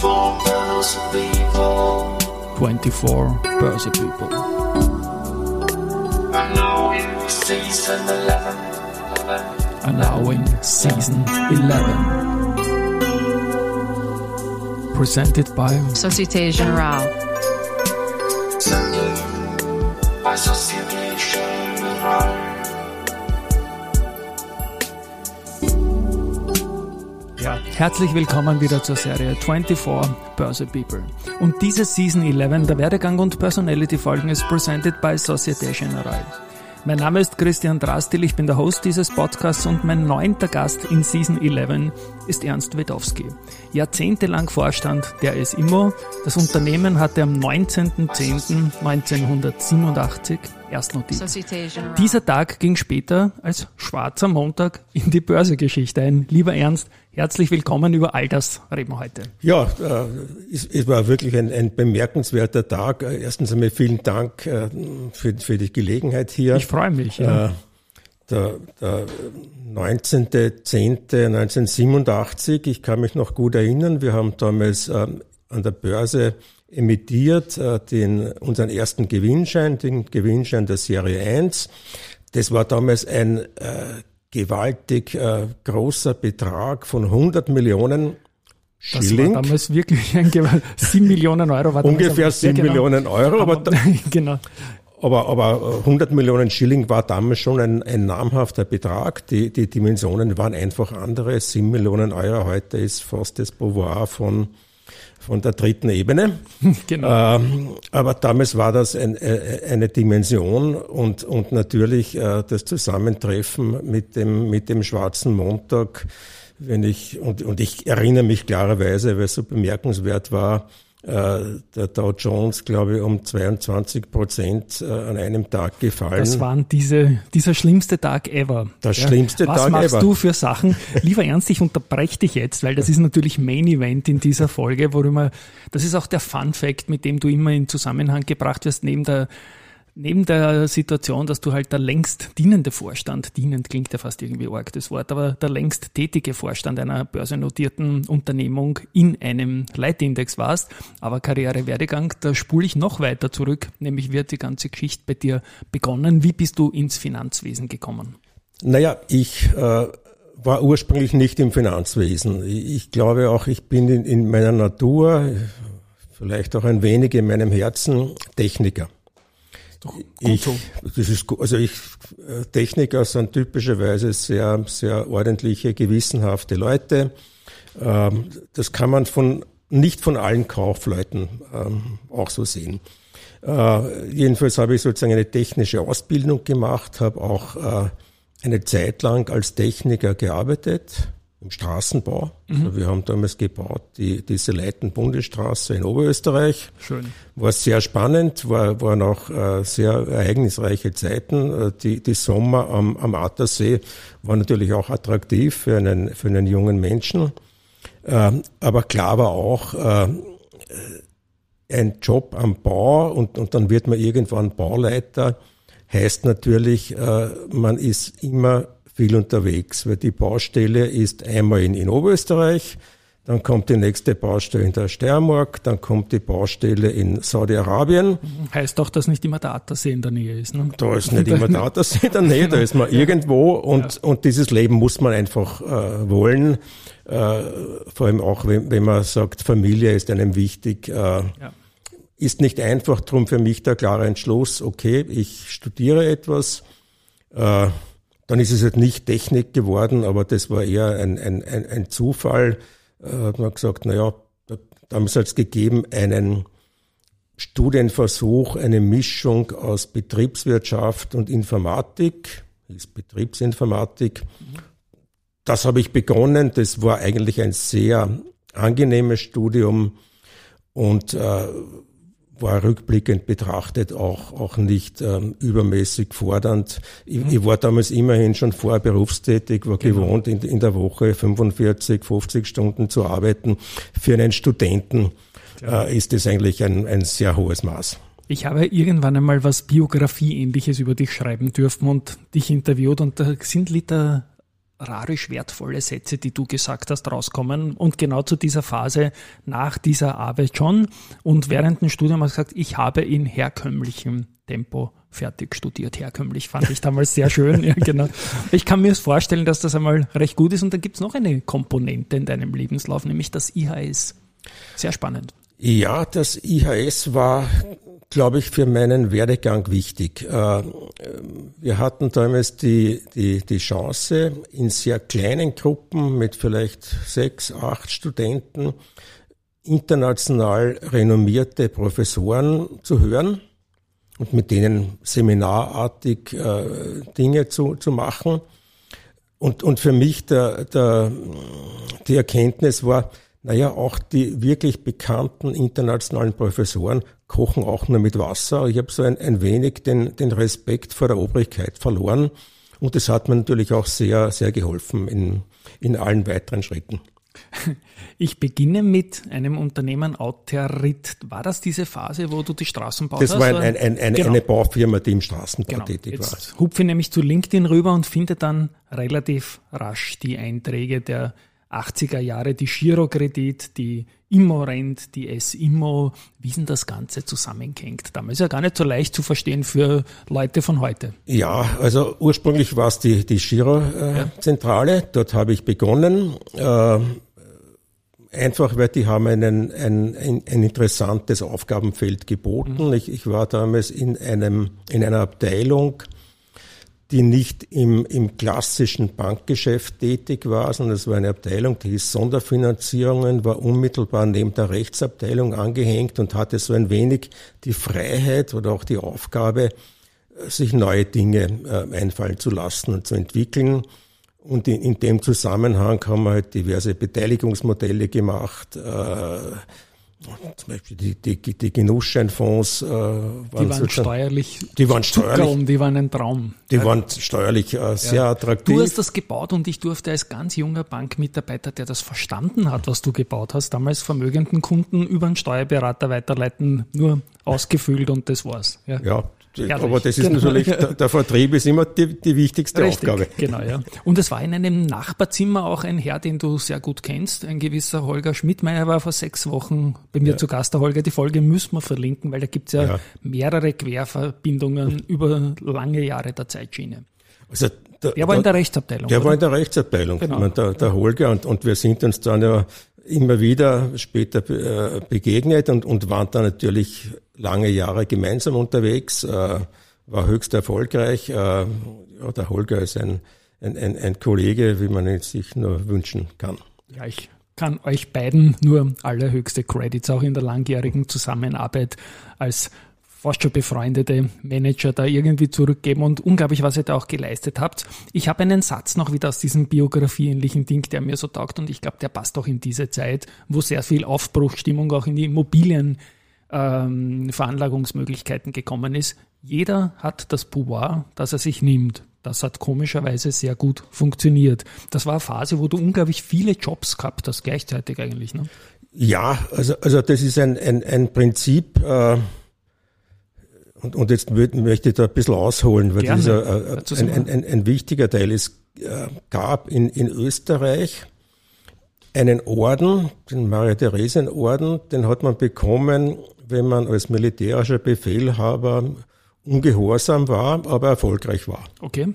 24 Börse People. 24 Börse People. And now in season 11. 11. And now in season 11. Presented by Société Générale. By Société herzlich willkommen wieder zur Serie 24 Börse People. Und diese Season 11 der Werdegang und Personality Folgen ist presented by Societe Generale. Mein Name ist Christian Drastil, ich bin der Host dieses Podcasts und mein neunter Gast in Season 11 ist Ernst Wedowski. Jahrzehntelang Vorstand der SIMO. Das Unternehmen hatte am 19.10.1987 erst notiert. Société Générale. Dieser Tag ging später als schwarzer Montag in die Börsegeschichte ein. Lieber Ernst, herzlich willkommen. Über all das reden wir heute. Ja, äh, es, es war wirklich ein, ein bemerkenswerter Tag. Äh, Erstens einmal vielen Dank äh, für, für die Gelegenheit hier. Ich freue mich. Ja. Äh, der, der 19.10.1987, ich kann mich noch gut erinnern, wir haben damals ähm, an der Börse emittiert äh, den, unseren ersten Gewinnschein, den Gewinnschein der Serie 1. Das war damals ein äh, gewaltig äh, großer Betrag von 100 Millionen Das Schilling. war damals wirklich ein Gewalt. 7 Millionen Euro war Ungefähr aber- 7 ja, genau. Millionen Euro, aber, da- genau. aber, aber 100 Millionen Schilling war damals schon ein, ein namhafter Betrag. Die, die Dimensionen waren einfach andere. 7 Millionen Euro heute ist fast das Beauvoir von, von der dritten Ebene. genau. Ähm, aber damals war das ein, äh, eine Dimension und, und natürlich äh, das Zusammentreffen mit dem, mit dem Schwarzen Montag, wenn ich, und, und ich erinnere mich klarerweise, weil es so bemerkenswert war, der Dow Jones, glaube ich, um 22 Prozent äh, an einem Tag gefallen. Das waren diese, dieser schlimmste Tag ever. Das schlimmste Was Tag machst ever. du für Sachen? Lieber Ernst, ich unterbreche dich jetzt, weil das ist natürlich Main Event in dieser Folge, worüber, das ist auch der Fun Fact, mit dem du immer in Zusammenhang gebracht wirst, neben der, neben der Situation, dass du halt der längst dienende Vorstand, dienend klingt ja fast irgendwie arg das Wort, aber der längst tätige Vorstand einer börsennotierten Unternehmung in einem Leitindex warst. Aber Karrierewerdegang, da spule ich noch weiter zurück, nämlich wird die ganze Geschichte bei dir begonnen. Wie bist du ins Finanzwesen gekommen? Naja, ich äh, war ursprünglich nicht im Finanzwesen. Ich, ich glaube auch, ich bin in, in meiner Natur, vielleicht auch ein wenig in meinem Herzen, Techniker. Ich, das ist, also ich, äh, Techniker sind typischerweise sehr, sehr ordentliche, gewissenhafte Leute. Ähm, das kann man von, nicht von allen Kaufleuten ähm, auch so sehen. Äh, jedenfalls habe ich sozusagen eine technische Ausbildung gemacht, habe auch äh, eine Zeit lang als Techniker gearbeitet im Straßenbau. Also wir haben damals gebaut die, diese Leiten-Bundesstraße in Oberösterreich. Schön. War sehr spannend, war, waren auch äh, sehr ereignisreiche Zeiten. Äh, die, die Sommer am, am Attersee waren natürlich auch attraktiv für einen, für einen jungen Menschen. Ähm, aber klar war auch, äh, ein Job am Bau und, und dann wird man irgendwann Bauleiter, heißt natürlich, äh, man ist immer viel unterwegs, weil die Baustelle ist einmal in, in Oberösterreich, dann kommt die nächste Baustelle in der Steiermark, dann kommt die Baustelle in Saudi-Arabien. Heißt doch, dass nicht immer der Attersee in der Nähe ist. Ne? Da ist nicht immer da, das in der Nähe, da ist man irgendwo und, und dieses Leben muss man einfach äh, wollen. Äh, vor allem auch, wenn, wenn man sagt, Familie ist einem wichtig. Äh, Ja. Ist nicht einfach, drum für mich der klare Entschluss, okay, ich studiere etwas. Äh, dann ist es halt nicht Technik geworden, aber das war eher ein, ein, ein, ein Zufall. Äh, hat man gesagt, na ja, da, damals hat es gegeben einen Studienversuch, eine Mischung aus Betriebswirtschaft und Informatik, ist Betriebsinformatik. Das habe ich begonnen. Das war eigentlich ein sehr angenehmes Studium und äh, war rückblickend betrachtet auch, auch nicht ähm, übermäßig fordernd. Ich, ich war damals immerhin schon vorher berufstätig, war gewohnt, in, in der Woche 45, 50 Stunden zu arbeiten. Für einen Studenten äh, ist das eigentlich ein, ein sehr hohes Maß. Ich habe irgendwann einmal was Biografie-ähnliches über dich schreiben dürfen und dich interviewt und da sind Liter rarisch wertvolle Sätze, die du gesagt hast, rauskommen. Und genau zu dieser Phase nach dieser Arbeit schon. Und während dem Studium hast du gesagt, ich habe in herkömmlichem Tempo fertig studiert. Herkömmlich fand ich damals sehr schön. Ja, genau. Ich kann mir vorstellen, dass das einmal recht gut ist. Und dann gibt es noch eine Komponente in deinem Lebenslauf, nämlich das IHS. Sehr spannend. Ja, das IHS war glaube ich, für meinen Werdegang wichtig. Äh, wir hatten damals die, die, die Chance, in sehr kleinen Gruppen mit vielleicht sechs, acht Studenten international renommierte Professoren zu hören und mit denen seminarartig äh, Dinge zu, zu machen. Und, und für mich der, der, die Erkenntnis war, naja, auch die wirklich bekannten internationalen Professoren kochen auch nur mit Wasser. Ich habe so ein, ein wenig den, den Respekt vor der Obrigkeit verloren. Und das hat mir natürlich auch sehr, sehr geholfen in, in allen weiteren Schritten. Ich beginne mit einem Unternehmen Autorit. War das diese Phase, wo du die Straßenbau Das war ein, ein, ein, eine, genau. eine Baufirma, die im Straßenbau genau. tätig Jetzt war. hupfe nämlich zu LinkedIn rüber und finde dann relativ rasch die Einträge der 80er Jahre, die Girokredit, die Immorent, die S-Immo, wie denn das Ganze zusammenhängt. Damals ist ja gar nicht so leicht zu verstehen für Leute von heute. Ja, also ursprünglich war es die, die Giro-Zentrale, äh, ja. dort habe ich begonnen. Äh, einfach, weil die haben einen, ein, ein, ein interessantes Aufgabenfeld geboten. Mhm. Ich, ich war damals in einem, in einer Abteilung, die nicht im, im klassischen Bankgeschäft tätig war, sondern es war eine Abteilung, die hieß Sonderfinanzierungen, war unmittelbar neben der Rechtsabteilung angehängt und hatte so ein wenig die Freiheit oder auch die Aufgabe, sich neue Dinge äh, einfallen zu lassen und zu entwickeln. Und in, in dem Zusammenhang haben wir halt diverse Beteiligungsmodelle gemacht, äh, zum Beispiel die, die, die Genussscheinfonds äh, waren, die waren steuerlich die waren steuerlich die waren ein Traum. Die waren steuerlich äh, sehr ja. attraktiv. Du hast das gebaut und ich durfte als ganz junger Bankmitarbeiter, der das verstanden hat, was du gebaut hast, damals vermögenden Kunden über einen Steuerberater weiterleiten, nur ausgefüllt und das war's. Ja, ja Herrlich. Aber das ist genau. natürlich, der, der, Vertrieb ist immer die, die wichtigste Richtig, Aufgabe. Genau, ja. Und es war in einem Nachbarzimmer auch ein Herr, den du sehr gut kennst, ein gewisser Holger Schmidtmeier war vor sechs Wochen bei mir ja. zu Gast. Der Holger, die Folge müssen wir verlinken, weil da gibt es ja, ja, mehrere Querverbindungen über lange Jahre der Zeitschiene. Also der, der war in der Rechtsabteilung. Der oder? war in der Rechtsabteilung, genau. meine, der, der Holger, und, und wir sind uns dann ja immer wieder später äh, begegnet und, und waren da natürlich lange Jahre gemeinsam unterwegs, äh, war höchst erfolgreich. Äh, ja, der Holger ist ein, ein, ein, ein Kollege, wie man ihn sich nur wünschen kann. Ja, ich kann euch beiden nur allerhöchste Credits auch in der langjährigen Zusammenarbeit als fast schon befreundete Manager da irgendwie zurückgeben und unglaublich, was ihr da auch geleistet habt. Ich habe einen Satz noch wieder aus diesem biografieähnlichen Ding, der mir so taugt und ich glaube, der passt auch in diese Zeit, wo sehr viel Aufbruchstimmung auch in die Immobilien ähm, gekommen ist. Jeder hat das Pouvoir, das er sich nimmt. Das hat komischerweise sehr gut funktioniert. Das war eine Phase, wo du unglaublich viele Jobs gehabt hast, gleichzeitig eigentlich. Ne? Ja, also, also das ist ein, ein, ein Prinzip, äh, und, und jetzt möchte ich da ein bisschen ausholen, weil Gerne. dieser äh, ein, ein, ein, ein, wichtiger Teil. Es äh, gab in, in Österreich einen Orden, den Maria-Theresien-Orden, den hat man bekommen, wenn man als militärischer Befehlhaber ungehorsam war, aber erfolgreich war. Okay.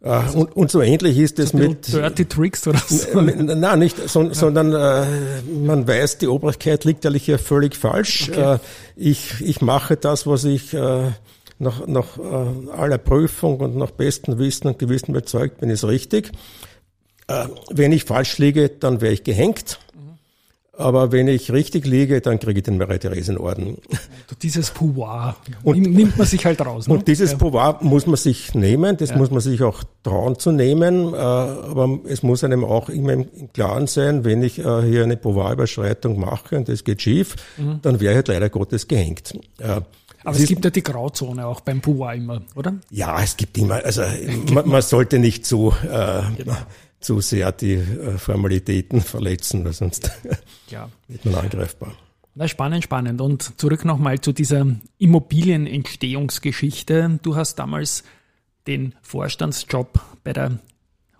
Äh, und, und so ähnlich ist es mit. Dirty Tricks oder so? Nein, nicht, so, ja. sondern äh, man weiß, die Obrigkeit liegt eigentlich hier völlig falsch. Okay. Äh, ich, ich mache das, was ich äh, nach, nach äh, aller Prüfung und nach bestem Wissen und Gewissen überzeugt bin, ist richtig. Äh, wenn ich falsch liege, dann wäre ich gehängt. Aber wenn ich richtig liege, dann kriege ich den Maria-Theresien-Orden. Dieses Pouvoir und, nimmt man sich halt raus. Ne? Und dieses ja. Pouvoir muss man sich nehmen, das ja. muss man sich auch trauen zu nehmen. Äh, aber es muss einem auch immer im Klaren sein, wenn ich äh, hier eine Pouvoir-Überschreitung mache und das geht schief, mhm. dann wäre ich halt leider Gottes gehängt. Aber es, es gibt ja die Grauzone auch beim Pouvoir immer, oder? Ja, es gibt immer, also man, man sollte nicht zu, äh, genau zu sehr die äh, Formalitäten verletzen, weil sonst ja. wird man angreifbar. Na, spannend, spannend. Und zurück nochmal zu dieser Immobilienentstehungsgeschichte. Du hast damals den Vorstandsjob bei der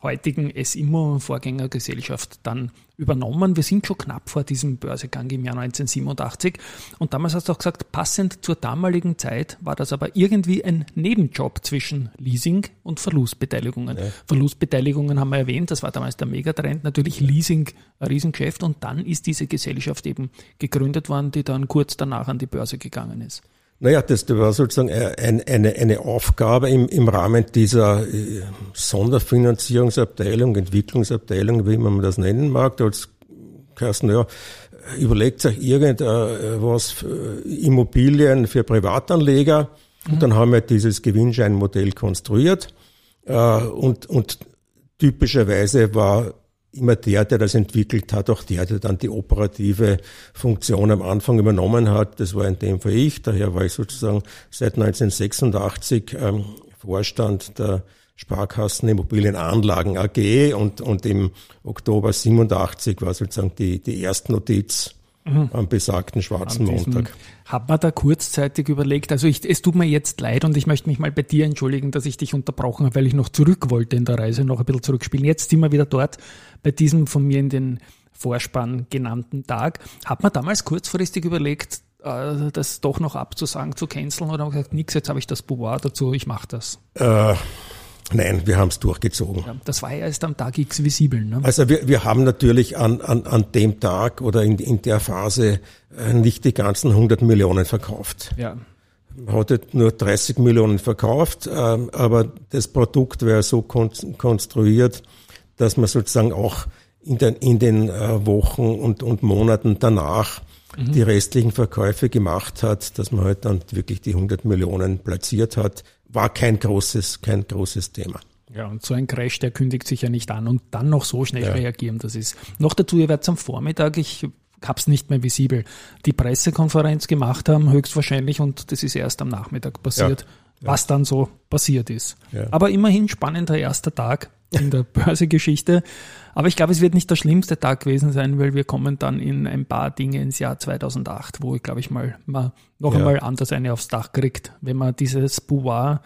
heutigen S-Immo-Vorgängergesellschaft dann übernommen. Wir sind schon knapp vor diesem Börsegang im Jahr 1987 und damals hast du auch gesagt, passend zur damaligen Zeit war das aber irgendwie ein Nebenjob zwischen Leasing und Verlustbeteiligungen. Ja. Verlustbeteiligungen haben wir erwähnt, das war damals der Megatrend, natürlich Leasing ein Riesengeschäft und dann ist diese Gesellschaft eben gegründet worden, die dann kurz danach an die Börse gegangen ist. Naja, das war sozusagen eine, eine, eine Aufgabe im, im Rahmen dieser äh, Sonderfinanzierungsabteilung, Entwicklungsabteilung, wie man das nennen mag. Da hat es naja, überlegt sich irgendwas äh, Immobilien für Privatanleger. Mhm. Und dann haben wir dieses Gewinnscheinmodell konstruiert. Äh, und, und typischerweise war immer der, der das entwickelt hat, auch der, der dann die operative Funktion am Anfang übernommen hat. Das war in dem Fall ich. Daher war ich sozusagen seit 1986 ähm, Vorstand der Sparkassen Immobilienanlagen AG und, und im Oktober 87 war sozusagen die, die Erstnotiz mhm. am besagten schwarzen Montag. Hat man da kurzzeitig überlegt, also ich, es tut mir jetzt leid und ich möchte mich mal bei dir entschuldigen, dass ich dich unterbrochen habe, weil ich noch zurück wollte in der Reise, noch ein bisschen zurückspielen. Jetzt sind wir wieder dort bei diesem von mir in den Vorspann genannten Tag. Hat man damals kurzfristig überlegt, äh, das doch noch abzusagen, zu canceln oder gesagt, nix, jetzt habe ich das Pouvoir dazu, ich mache das? Äh, Nein, wir haben es durchgezogen. Ja, das war ja erst am Tag X visibel. Ne? Also wir, wir haben natürlich an, an, an dem Tag oder in, in der Phase äh, nicht die ganzen 100 Millionen verkauft. Ja. Man hatte nur 30 Millionen verkauft, ähm, aber das Produkt wäre so konstruiert, dass man sozusagen auch in den, in den äh, Wochen und, und Monaten danach mhm. die restlichen Verkäufe gemacht hat, dass man halt dann wirklich die 100 Millionen platziert hat war kein großes, kein großes Thema. Ja, und so ein Crash, der kündigt sich ja nicht an und dann noch so schnell ja. reagieren, das ist. Noch dazu, ihr werdet am Vormittag, ich hab's nicht mehr visibel, die Pressekonferenz gemacht haben, höchstwahrscheinlich, und das ist erst am Nachmittag passiert, ja. Was dann so passiert ist. Aber immerhin spannender erster Tag in der Börsegeschichte. Aber ich glaube, es wird nicht der schlimmste Tag gewesen sein, weil wir kommen dann in ein paar Dinge ins Jahr 2008, wo ich glaube ich mal man noch ja. einmal anders eine aufs Dach kriegt, wenn man dieses Pouvoir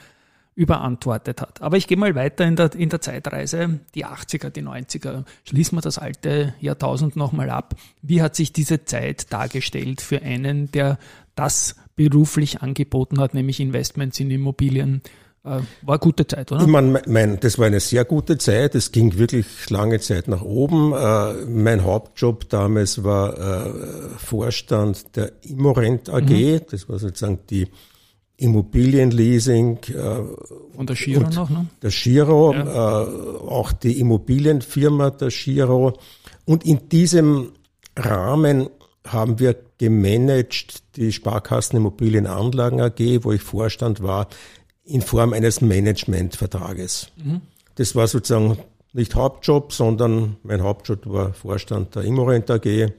überantwortet hat. Aber ich gehe mal weiter in der, in der Zeitreise, die 80er, die 90er. Schließen wir das alte Jahrtausend nochmal ab. Wie hat sich diese Zeit dargestellt für einen, der das beruflich angeboten hat, nämlich Investments in Immobilien? Äh, war eine gute Zeit, oder? Ich meine, mein, das war eine sehr gute Zeit. Es ging wirklich lange Zeit nach oben. Äh, mein Hauptjob damals war äh, Vorstand der Immorent AG. Mhm. Das war sozusagen die Immobilienleasing. Und der Giro noch, ne? Der Giro, ja. auch die Immobilienfirma der Giro. Und in diesem Rahmen haben wir gemanagt die Sparkassen Immobilienanlagen AG, wo ich Vorstand war, in Form eines Managementvertrages. Mhm. Das war sozusagen nicht Hauptjob, sondern mein Hauptjob war Vorstand der Immorent AG.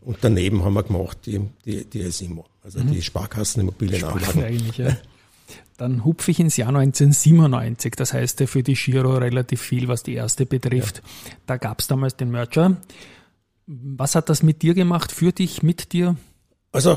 Und daneben haben wir gemacht die, die, die SIMO, also mhm. die Sparkassenimmobilienanlagen. Eigentlich, ja. Dann hupfe ich ins Jahr 1997, das heißt für die Giro relativ viel, was die erste betrifft. Ja. Da gab es damals den Merger. Was hat das mit dir gemacht, für dich, mit dir? Also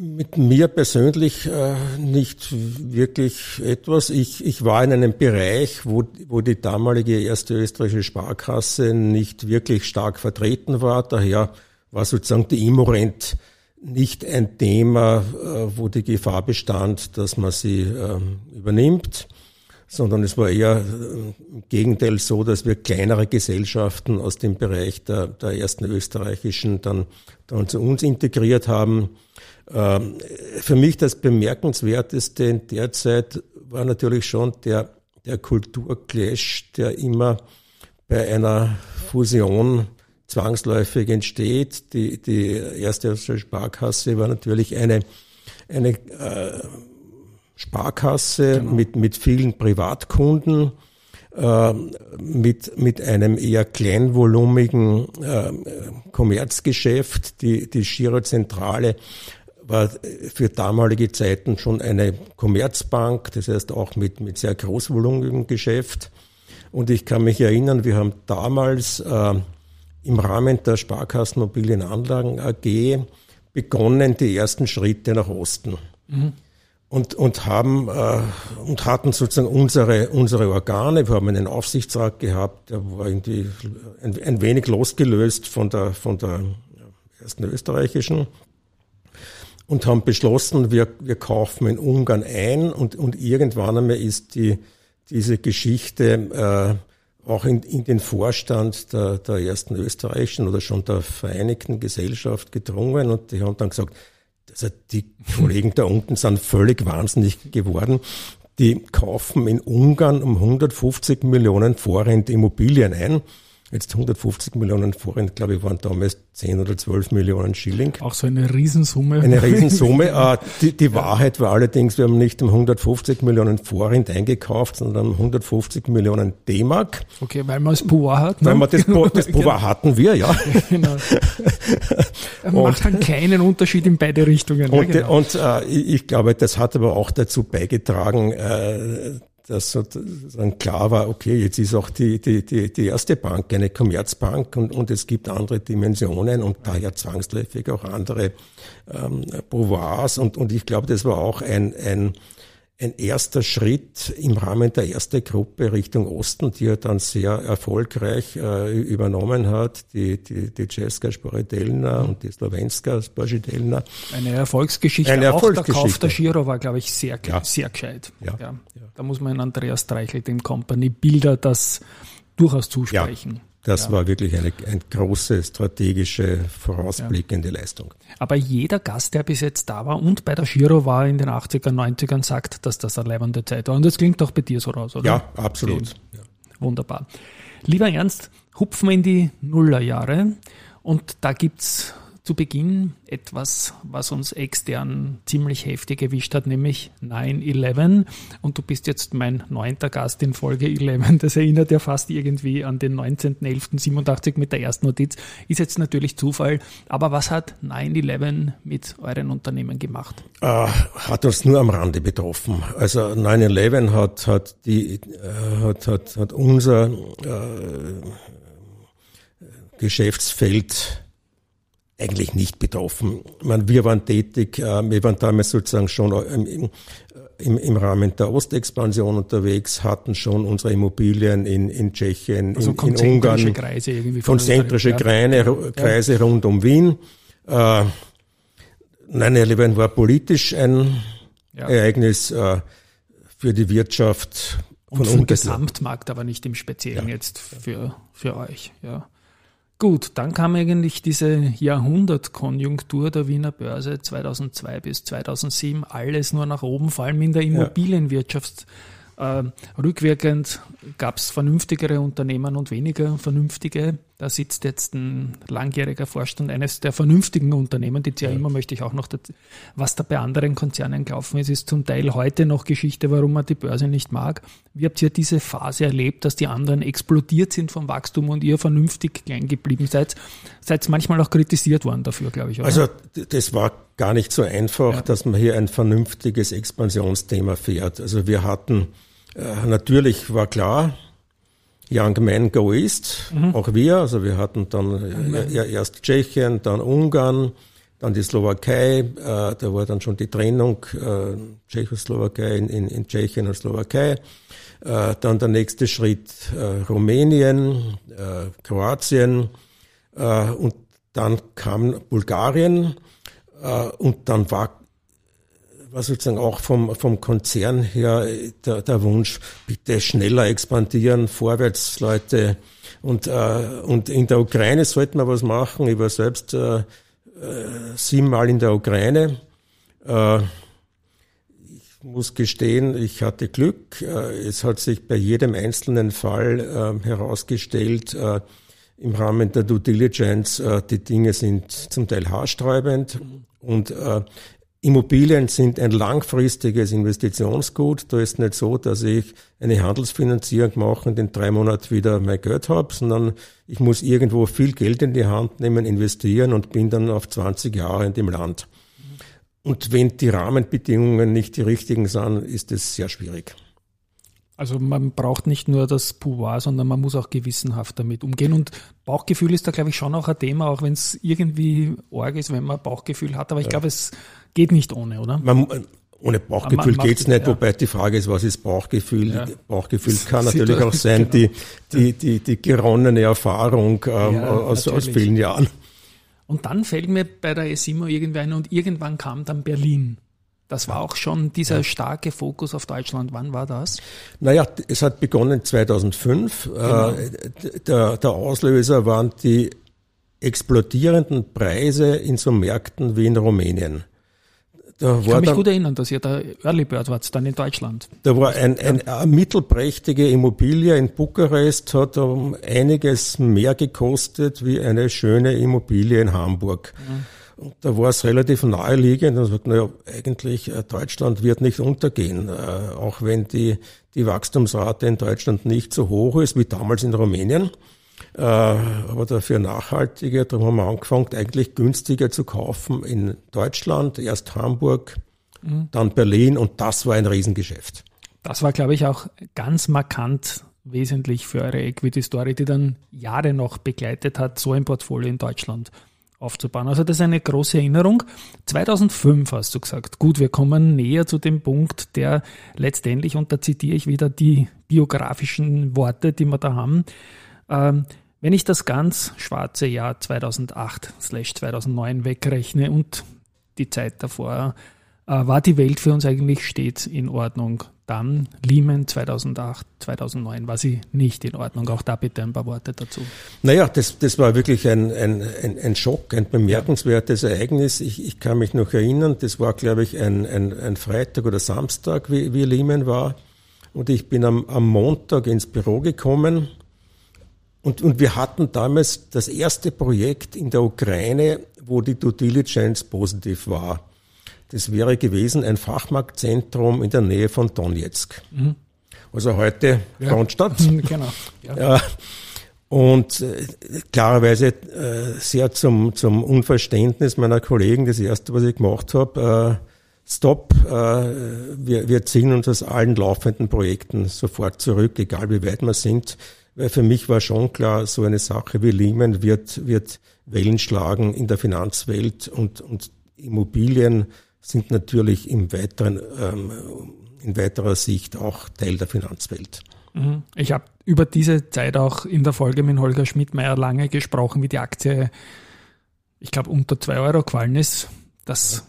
mit mir persönlich äh, nicht wirklich etwas. Ich, ich war in einem Bereich, wo, wo die damalige erste österreichische Sparkasse nicht wirklich stark vertreten war. Daher war sozusagen die Immorent nicht ein Thema, äh, wo die Gefahr bestand, dass man sie äh, übernimmt, sondern es war eher äh, im Gegenteil so, dass wir kleinere Gesellschaften aus dem Bereich der, der ersten österreichischen dann, dann zu uns integriert haben. Ähm, für mich das Bemerkenswerteste in der Zeit war natürlich schon der, der Kulturclash, der immer bei einer Fusion zwangsläufig entsteht. Die, die erste Sparkasse war natürlich eine, eine äh, Sparkasse genau. mit, mit vielen Privatkunden, äh, mit, mit einem eher kleinvolumigen äh, Kommerzgeschäft. Die, die Girozentrale war für damalige Zeiten schon eine Kommerzbank, das heißt auch mit, mit sehr großvolumigem Geschäft. Und ich kann mich erinnern, wir haben damals äh, im Rahmen der Sparkassenmobilien Anlagen AG begonnen, die ersten Schritte nach Osten. Mhm. Und, und haben äh, und hatten sozusagen unsere unsere Organe. Wir haben einen Aufsichtsrat gehabt, der war irgendwie ein, ein wenig losgelöst von der von der ersten österreichischen und haben beschlossen, wir, wir kaufen in Ungarn ein und, und irgendwann einmal ist die, diese Geschichte äh, auch in, in den Vorstand der, der ersten österreichischen oder schon der Vereinigten Gesellschaft gedrungen und die haben dann gesagt, also die Kollegen da unten sind völlig wahnsinnig geworden. Die kaufen in Ungarn um 150 Millionen Vorrent Immobilien ein jetzt 150 Millionen Forint, glaube ich, waren damals 10 oder 12 Millionen Schilling. Auch so eine Riesensumme. Eine Riesensumme. Äh, die, die Wahrheit war allerdings, wir haben nicht um 150 Millionen Forint eingekauft, sondern um 150 Millionen D-Mark. Okay, weil man das Pouvoir hat. Ne? Weil wir das, das Pouvoir hatten wir, ja. genau. Macht einen kleinen Unterschied in beide Richtungen. Und, ja, genau. und äh, ich glaube, das hat aber auch dazu beigetragen, äh, dass sozusagen klar war, okay, jetzt ist auch die, die, die, die erste Bank eine Commerzbank und, und es gibt andere Dimensionen und daher zwangsläufig auch andere ähm, Pouvoirs. Und, und ich glaube, das war auch ein, ein, ein erster Schritt im Rahmen der ersten Gruppe Richtung Osten, die er dann sehr erfolgreich äh, übernommen hat, die, die, die Czeska Sporitelna und die Slowenska Sporitelna. Eine Erfolgsgeschichte. Eine Erfolgsgeschichte. Auch der Kauf der Giro war, glaube ich, sehr, ja. sehr gescheit. Ja. ja. Da muss man Andreas Streichel, dem Company Bilder, das durchaus zusprechen. Ja. Das ja. war wirklich eine, eine große strategische, vorausblickende ja. Leistung. Aber jeder Gast, der bis jetzt da war und bei der Giro war in den 80er, 90ern, sagt, dass das eine leibende Zeit war. Und das klingt auch bei dir so raus, oder? Ja, absolut. Okay. Wunderbar. Lieber Ernst, hupfen wir in die Nullerjahre. Und da gibt's zu Beginn etwas, was uns extern ziemlich heftig erwischt hat, nämlich 9-11. Und du bist jetzt mein neunter Gast in Folge 11. Das erinnert ja fast irgendwie an den 19.11.87 mit der ersten Notiz. Ist jetzt natürlich Zufall. Aber was hat 9-11 mit euren Unternehmen gemacht? Äh, hat uns nur am Rande betroffen. Also 9-11 hat, hat, die, äh, hat, hat, hat unser äh, Geschäftsfeld eigentlich nicht betroffen. meine, wir waren tätig, äh, wir waren damals sozusagen schon im, im, im Rahmen der Ostexpansion unterwegs, hatten schon unsere Immobilien in, in Tschechien, also in, in Ungarn, Kreise irgendwie konzentrische Kreise, Kreise ja. rund um Wien. Äh, 9-11 war politisch ein ja. Ereignis äh, für die Wirtschaft von Und für den Gesamtmarkt, aber nicht im Speziellen ja. jetzt für, für euch. Ja. Gut, dann kam eigentlich diese Jahrhundertkonjunktur der Wiener Börse 2002 bis 2007, alles nur nach oben, vor allem in der Immobilienwirtschaft. Äh, rückwirkend gab es vernünftigere Unternehmen und weniger vernünftige. Da sitzt jetzt ein langjähriger Vorstand eines der vernünftigen Unternehmen, die ja immer möchte ich auch noch, dazu, was da bei anderen Konzernen gelaufen ist, ist zum Teil heute noch Geschichte, warum man die Börse nicht mag. Wie habt ihr diese Phase erlebt, dass die anderen explodiert sind vom Wachstum und ihr vernünftig klein geblieben seid? Seid manchmal auch kritisiert worden dafür, glaube ich. Oder? Also das war gar nicht so einfach, ja. dass man hier ein vernünftiges Expansionsthema fährt. Also wir hatten äh, natürlich war klar, Young Men Go East, mhm. auch wir. Also wir hatten dann äh, erst Tschechien, dann Ungarn, dann die Slowakei. Äh, da war dann schon die Trennung äh, Tschechoslowakei in, in, in Tschechien und Slowakei. Äh, dann der nächste Schritt äh, Rumänien, äh, Kroatien äh, und dann kam Bulgarien äh, und dann war war sozusagen auch vom, vom Konzern her der, der Wunsch, bitte schneller expandieren, vorwärts, Leute. Und, äh, und in der Ukraine sollten wir was machen. Ich war selbst äh, äh, siebenmal in der Ukraine. Äh, ich muss gestehen, ich hatte Glück. Äh, es hat sich bei jedem einzelnen Fall äh, herausgestellt, äh, im Rahmen der Due Diligence, äh, die Dinge sind zum Teil haarsträubend und äh, Immobilien sind ein langfristiges Investitionsgut. Da ist nicht so, dass ich eine Handelsfinanzierung mache und in drei Monaten wieder mein Geld habe, sondern ich muss irgendwo viel Geld in die Hand nehmen, investieren und bin dann auf 20 Jahre in dem Land. Und wenn die Rahmenbedingungen nicht die richtigen sind, ist es sehr schwierig. Also man braucht nicht nur das Pouvoir, sondern man muss auch gewissenhaft damit umgehen. Und Bauchgefühl ist da, glaube ich, schon auch ein Thema, auch wenn es irgendwie arg ist, wenn man Bauchgefühl hat. Aber ich glaube, es geht nicht ohne, oder? Man, ohne Bauchgefühl macht- geht's nicht, ja. wobei die Frage ist, was ist Bauchgefühl? Ja. Bauchgefühl kann natürlich auch sein, genau. die, die, die, die geronnene Erfahrung ähm, Ja, aus, aus vielen Jahren. Und dann fällt mir bei der ESIMO irgendwer ein und irgendwann kam dann Berlin. Das war auch schon dieser starke Fokus auf Deutschland. Wann war das? Naja, es hat begonnen 2005. Genau. Äh, der, der Auslöser waren die explodierenden Preise in so Märkten wie in Rumänien. Da Ich kann mich dann, gut erinnern, dass ihr da Early Bird wart, dann in Deutschland. da war ein, ein, eine mittelprächtige Immobilie in Bukarest, hat um einiges mehr gekostet wie eine schöne Immobilie in Hamburg. Und da war es relativ naheliegend und sagt, naja, eigentlich äh, Deutschland wird nicht untergehen, äh, auch wenn die, die Wachstumsrate in Deutschland nicht so hoch ist wie damals in Rumänien, äh, aber dafür nachhaltiger. Darum haben wir angefangen, eigentlich günstiger zu kaufen in Deutschland, erst Hamburg, dann Berlin und das war ein Riesengeschäft. Das war, glaube ich, auch ganz markant wesentlich für eure Equity-Story, die dann Jahre noch begleitet hat, so ein Portfolio in Deutschland aufzubauen. Also das ist eine große Erinnerung. 2005 hast du gesagt. Gut, wir kommen näher zu dem Punkt, der letztendlich, und da zitiere ich wieder die biografischen Worte, die wir da haben, ähm, wenn ich das ganz schwarze Jahr 2008/2009 wegrechne und die Zeit davor, war die Welt für uns eigentlich stets in Ordnung. Dann Lehman 2008, 2009 war sie nicht in Ordnung. Auch da bitte ein paar Worte dazu. Naja, das, das war wirklich ein, ein, ein, ein Schock, ein bemerkenswertes Ereignis. Ich, ich kann mich noch erinnern, das war, glaube ich, ein, ein, ein Freitag oder Samstag, wie, wie Lehman war. Und ich bin am, am Montag ins Büro gekommen. Und, und wir hatten damals das erste Projekt in der Ukraine, wo die Due Diligence positiv war. Das wäre gewesen ein Fachmarktzentrum in der Nähe von Donetsk. Also heute Frontstadt. genau. Ja. Ja, und äh, klarerweise äh, sehr zum, zum Unverständnis meiner Kollegen, das erste, was ich gemacht habe, äh, stopp, äh, wir, wir ziehen uns aus allen laufenden Projekten sofort zurück, egal wie weit wir sind. Weil für mich war schon klar, so eine Sache wie Lehman wird, wird Wellen schlagen in der Finanzwelt und, und Immobilien sind natürlich im weiteren, ähm, in weiterer Sicht auch Teil der Finanzwelt. Mhm. Ich habe über diese Zeit auch in der Folge mit Holger Schmidtmeier lange gesprochen, wie die Aktie, ich glaube, unter zwei Euro gefallen ist. Das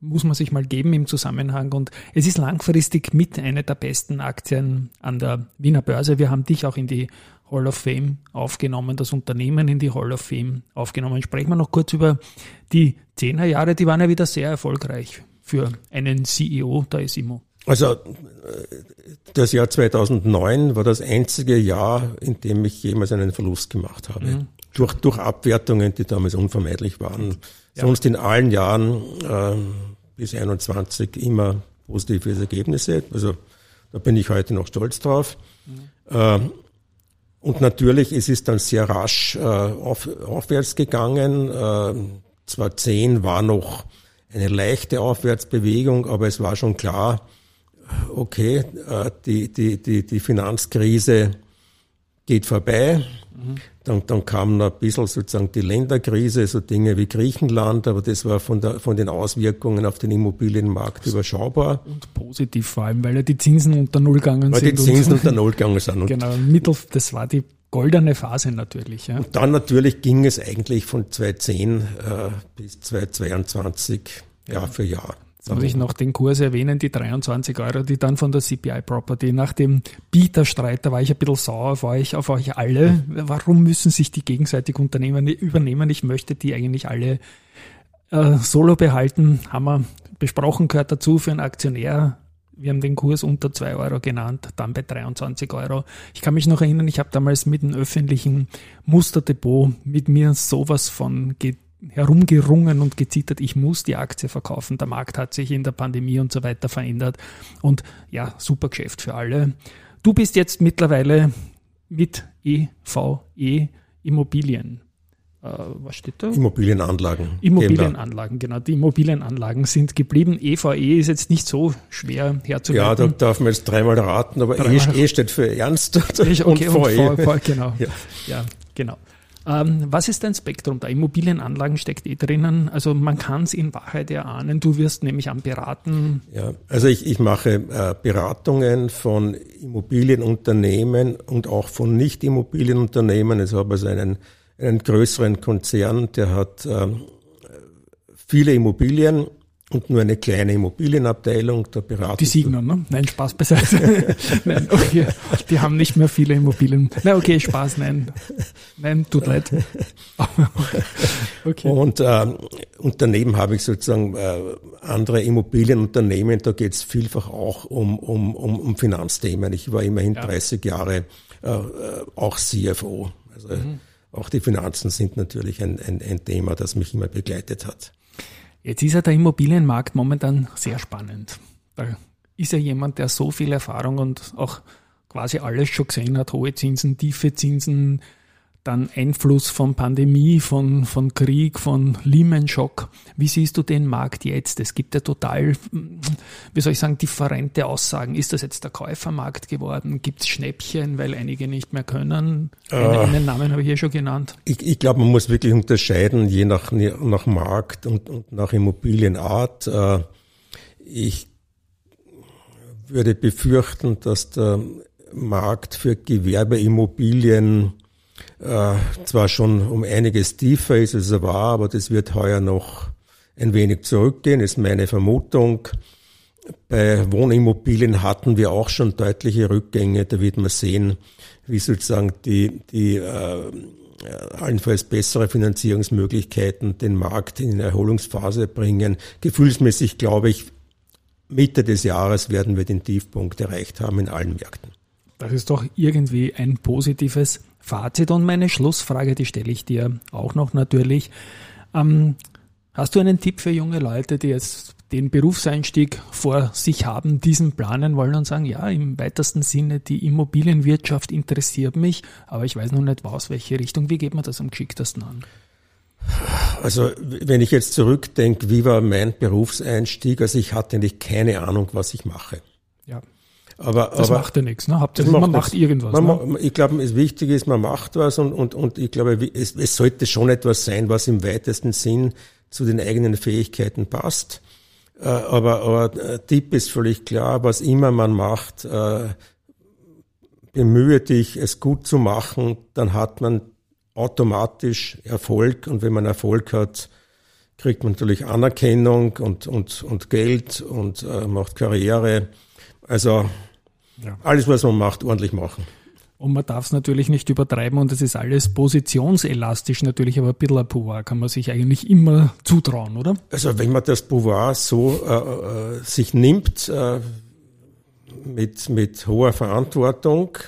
muss man sich mal geben im Zusammenhang. Und es ist langfristig mit einer der besten Aktien an der Wiener Börse. Wir haben dich auch in die Hall of Fame aufgenommen, das Unternehmen in die Hall of Fame aufgenommen. Sprechen wir noch kurz über die Zehnerjahre. Die waren ja wieder sehr erfolgreich für einen CEO der SIMO. Also äh, das Jahr 2009 war das einzige Jahr, in dem ich jemals einen Verlust gemacht habe. Mhm. Durch, durch Abwertungen, die damals unvermeidlich waren. Sonst in allen Jahren ähm, bis 21 immer positive Ergebnisse. Also da bin ich heute noch stolz drauf. Ähm, und natürlich es ist dann sehr rasch äh, auf, aufwärts gegangen. Ähm, zwar 10 war noch eine leichte Aufwärtsbewegung, aber es war schon klar, okay, äh, die, die, die, die Finanzkrise geht vorbei. Dann, dann kam noch ein bisschen sozusagen die Länderkrise, so Dinge wie Griechenland, aber das war von, der, von den Auswirkungen auf den Immobilienmarkt überschaubar, Und positiv vor allem, weil ja die Zinsen unter Null gegangen weil sind. die Zinsen und, unter Null gegangen sind. Und genau, Mittel, das war die goldene Phase natürlich. Ja. dann natürlich ging es eigentlich von 2010 äh, bis 2022 Jahr für Jahr. Muss ich noch den Kurs erwähnen, die 23 Euro, die dann von der CPI Property nach dem Bieterstreit, da war ich ein bisschen sauer auf euch, auf euch alle. Warum müssen sich die gegenseitig Unternehmen übernehmen? Ich möchte die eigentlich alle äh, solo behalten. Haben wir besprochen, gehört dazu für einen Aktionär. Wir haben den Kurs unter 2 Euro genannt, dann bei 23 Euro. Ich kann mich noch erinnern, ich habe damals mit dem öffentlichen Musterdepot mit mir sowas von ge herumgerungen und gezittert, ich muss die Aktie verkaufen. Der Markt hat sich in der Pandemie und so weiter verändert. Und ja, super Geschäft für alle. Du bist jetzt mittlerweile mit EVE Immobilien. Äh, was steht da? Immobilienanlagen. Immobilienanlagen, genau. Die Immobilienanlagen sind geblieben. EVE ist jetzt nicht so schwer Ja, herzuleiten. da darf man jetzt dreimal raten, aber Dreimal. E, e steht für Ernst und okay, und VE. V- V- genau. Ja. Ja. genau. Ähm, was ist dein Spektrum da? Immobilienanlagen steckt eh drinnen. Also man kann es in Wahrheit erahnen. Du wirst nämlich an beraten. Ja, also ich, ich mache äh, Beratungen von Immobilienunternehmen und auch von Nicht-Immobilienunternehmen. Ich habe also einen, einen größeren Konzern, der hat äh, viele Immobilien und nur eine kleine Immobilienabteilung der Beratung. Die Signer, ne? Nein, Spaß beiseite. nein, okay. Die haben nicht mehr viele Immobilien. Nein, okay, Spaß, nein. Nein, tut leid. okay. Und, äh, und daneben habe ich sozusagen äh, andere Immobilienunternehmen, da geht es vielfach auch um, um, um, um Finanzthemen. Ich war immerhin ja. 30 Jahre äh, äh auch CFO. Also mhm. auch die Finanzen sind natürlich ein, ein, ein Thema, das mich immer begleitet hat. Jetzt ist ja der Immobilienmarkt momentan sehr spannend. Da ist ja jemand, der so viel Erfahrung und auch quasi alles schon gesehen hat, hohe Zinsen, tiefe Zinsen, dann Einfluss von Pandemie, von, von Krieg, von Lehman-Schock. Wie siehst du den Markt jetzt? Es gibt ja total, wie soll ich sagen, differente Aussagen. Ist das jetzt der Käufermarkt geworden? Gibt es Schnäppchen, weil einige nicht mehr können? Einen, äh, einen Namen habe ich hier schon genannt. Ich, ich glaube, man muss wirklich unterscheiden, je nach, nach Markt und, und nach Immobilienart. Äh, ich würde befürchten, dass der Markt für Gewerbeimmobilien äh, zwar schon um einiges tiefer ist, als er war, aber das wird heuer noch ein wenig zurückgehen, ist meine Vermutung. Bei Wohnimmobilien hatten wir auch schon deutliche Rückgänge. Da wird man sehen, wie sozusagen die, die äh, allenfalls bessere Finanzierungsmöglichkeiten den Markt in eine Erholungsphase bringen. Gefühlsmäßig glaube ich, Mitte des Jahres werden wir den Tiefpunkt erreicht haben in allen Märkten. Das ist doch irgendwie ein positives Fazit. Und meine Schlussfrage, die stelle ich dir auch noch natürlich. Ähm, hast du einen Tipp für junge Leute, die jetzt den Berufseinstieg vor sich haben, diesen planen wollen und sagen, ja, im weitesten Sinne, die Immobilienwirtschaft interessiert mich, aber ich weiß noch nicht, aus welche Richtung. Wie geht man das am geschicktesten an? Also, wenn ich jetzt zurückdenke, wie war mein Berufseinstieg? Also, ich hatte eigentlich keine Ahnung, was ich mache. Ja. Aber, das aber, macht ja nichts, ne? Hauptsache, man macht irgendwas. Man, ne? Ich glaube, das Wichtige ist, man macht was und, und, und ich glaube, es, es sollte schon etwas sein, was im weitesten Sinn zu den eigenen Fähigkeiten passt. Äh, aber, aber äh, Tipp ist völlig klar, was immer man macht, äh, bemühe dich, es gut zu machen, dann hat man automatisch Erfolg und wenn man Erfolg hat, kriegt man natürlich Anerkennung und, und, und Geld und macht Karriere. Also ja. Alles, was man macht, ordentlich machen. Und man darf es natürlich nicht übertreiben und es ist alles positionselastisch natürlich, aber ein bisschen ein Pouvoir kann man sich eigentlich immer zutrauen, oder? Also wenn man das Pouvoir so äh, äh, sich nimmt, äh, mit, mit hoher Verantwortung,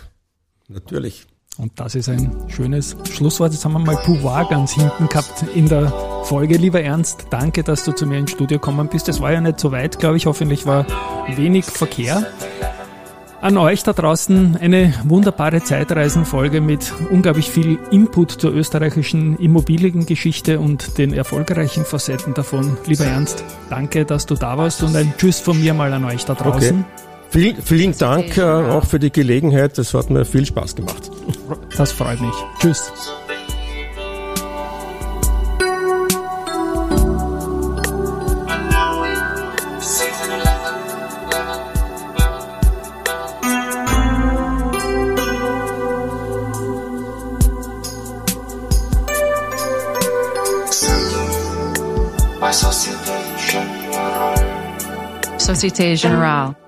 natürlich. Und das ist ein schönes Schlusswort. Jetzt haben wir mal Pouvoir ganz hinten gehabt in der Folge. Lieber Ernst, danke, dass du zu mir ins Studio gekommen bist. Das war ja nicht so weit, glaube ich. Hoffentlich war wenig Verkehr. An euch da draußen eine wunderbare Zeitreisenfolge mit unglaublich viel Input zur österreichischen Immobiliengeschichte und den erfolgreichen Facetten davon. Lieber Ernst, danke, dass du da warst und ein Tschüss von mir mal an euch da draußen. Okay. Vielen, vielen Dank äh, auch für die Gelegenheit. Das hat mir viel Spaß gemacht. Das freut mich. Tschüss. Société Générale.